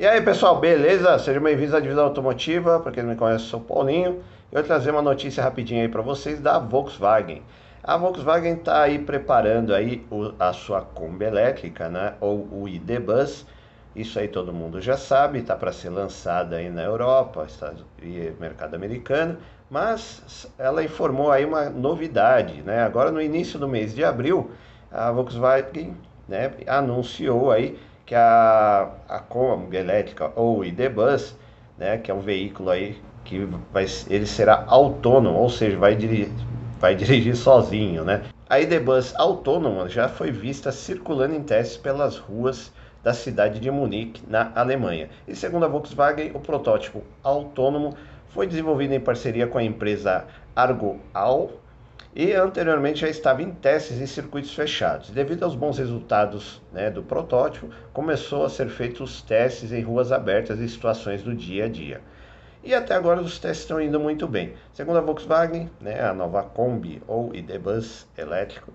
E aí pessoal, beleza? Sejam bem-vindos à Divisão Automotiva. Para quem não me conhece, eu sou o Paulinho. Eu vou trazer uma notícia rapidinha aí para vocês da Volkswagen. A Volkswagen está aí preparando aí a sua Kombi elétrica, né? Ou o ID Bus. Isso aí todo mundo já sabe, está para ser lançada aí na Europa Estados e mercado americano, mas ela informou aí uma novidade, né? Agora no início do mês de abril, a Volkswagen né, anunciou aí que a, a Kombi elétrica ou ID-Bus, né, que é um veículo aí que vai, ele será autônomo, ou seja, vai dirigir, vai dirigir sozinho, né? A ID-Bus autônoma já foi vista circulando em testes pelas ruas da cidade de Munique, na Alemanha. E segundo a Volkswagen, o protótipo autônomo foi desenvolvido em parceria com a empresa Argo Al e anteriormente já estava em testes em circuitos fechados. Devido aos bons resultados né, do protótipo, começou a ser feitos os testes em ruas abertas e situações do dia a dia. E até agora os testes estão indo muito bem. Segundo a Volkswagen, né, a nova Kombi ou ID-Bus elétrico,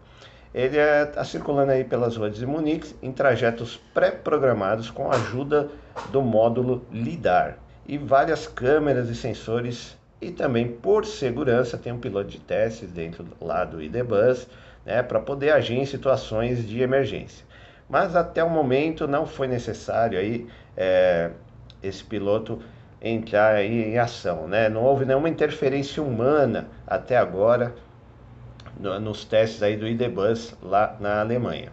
ele está é, circulando aí pelas ruas de Munique em trajetos pré-programados com a ajuda do módulo LIDAR e várias câmeras e sensores e também, por segurança, tem um piloto de testes dentro lá do IDBus, né, para poder agir em situações de emergência. Mas até o momento não foi necessário aí é, esse piloto entrar aí em ação, né? Não houve nenhuma interferência humana até agora no, nos testes aí do IDBus lá na Alemanha.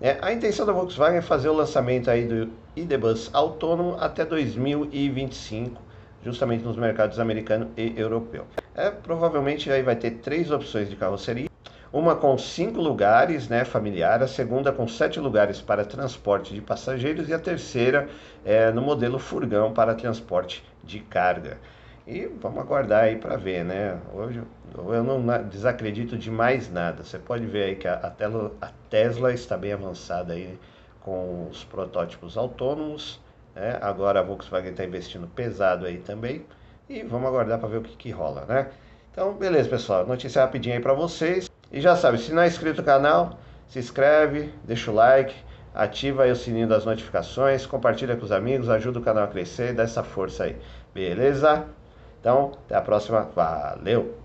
É, a intenção da Volkswagen é fazer o lançamento aí do IDBus autônomo até 2025 justamente nos mercados americano e europeu. É, provavelmente aí vai ter três opções de carroceria. Uma com cinco lugares, né, familiar, a segunda com sete lugares para transporte de passageiros e a terceira é, no modelo furgão para transporte de carga. E vamos aguardar aí para ver, né? Hoje eu não desacredito de mais nada. Você pode ver aí que a, a, tela, a Tesla está bem avançada aí com os protótipos autônomos né? Agora a Volkswagen está investindo pesado aí também. E vamos aguardar para ver o que, que rola, né? Então, beleza, pessoal. Notícia rapidinha aí para vocês. E já sabe, se não é inscrito no canal, se inscreve, deixa o like, ativa aí o sininho das notificações, compartilha com os amigos, ajuda o canal a crescer e dá essa força aí. Beleza? Então, até a próxima. Valeu!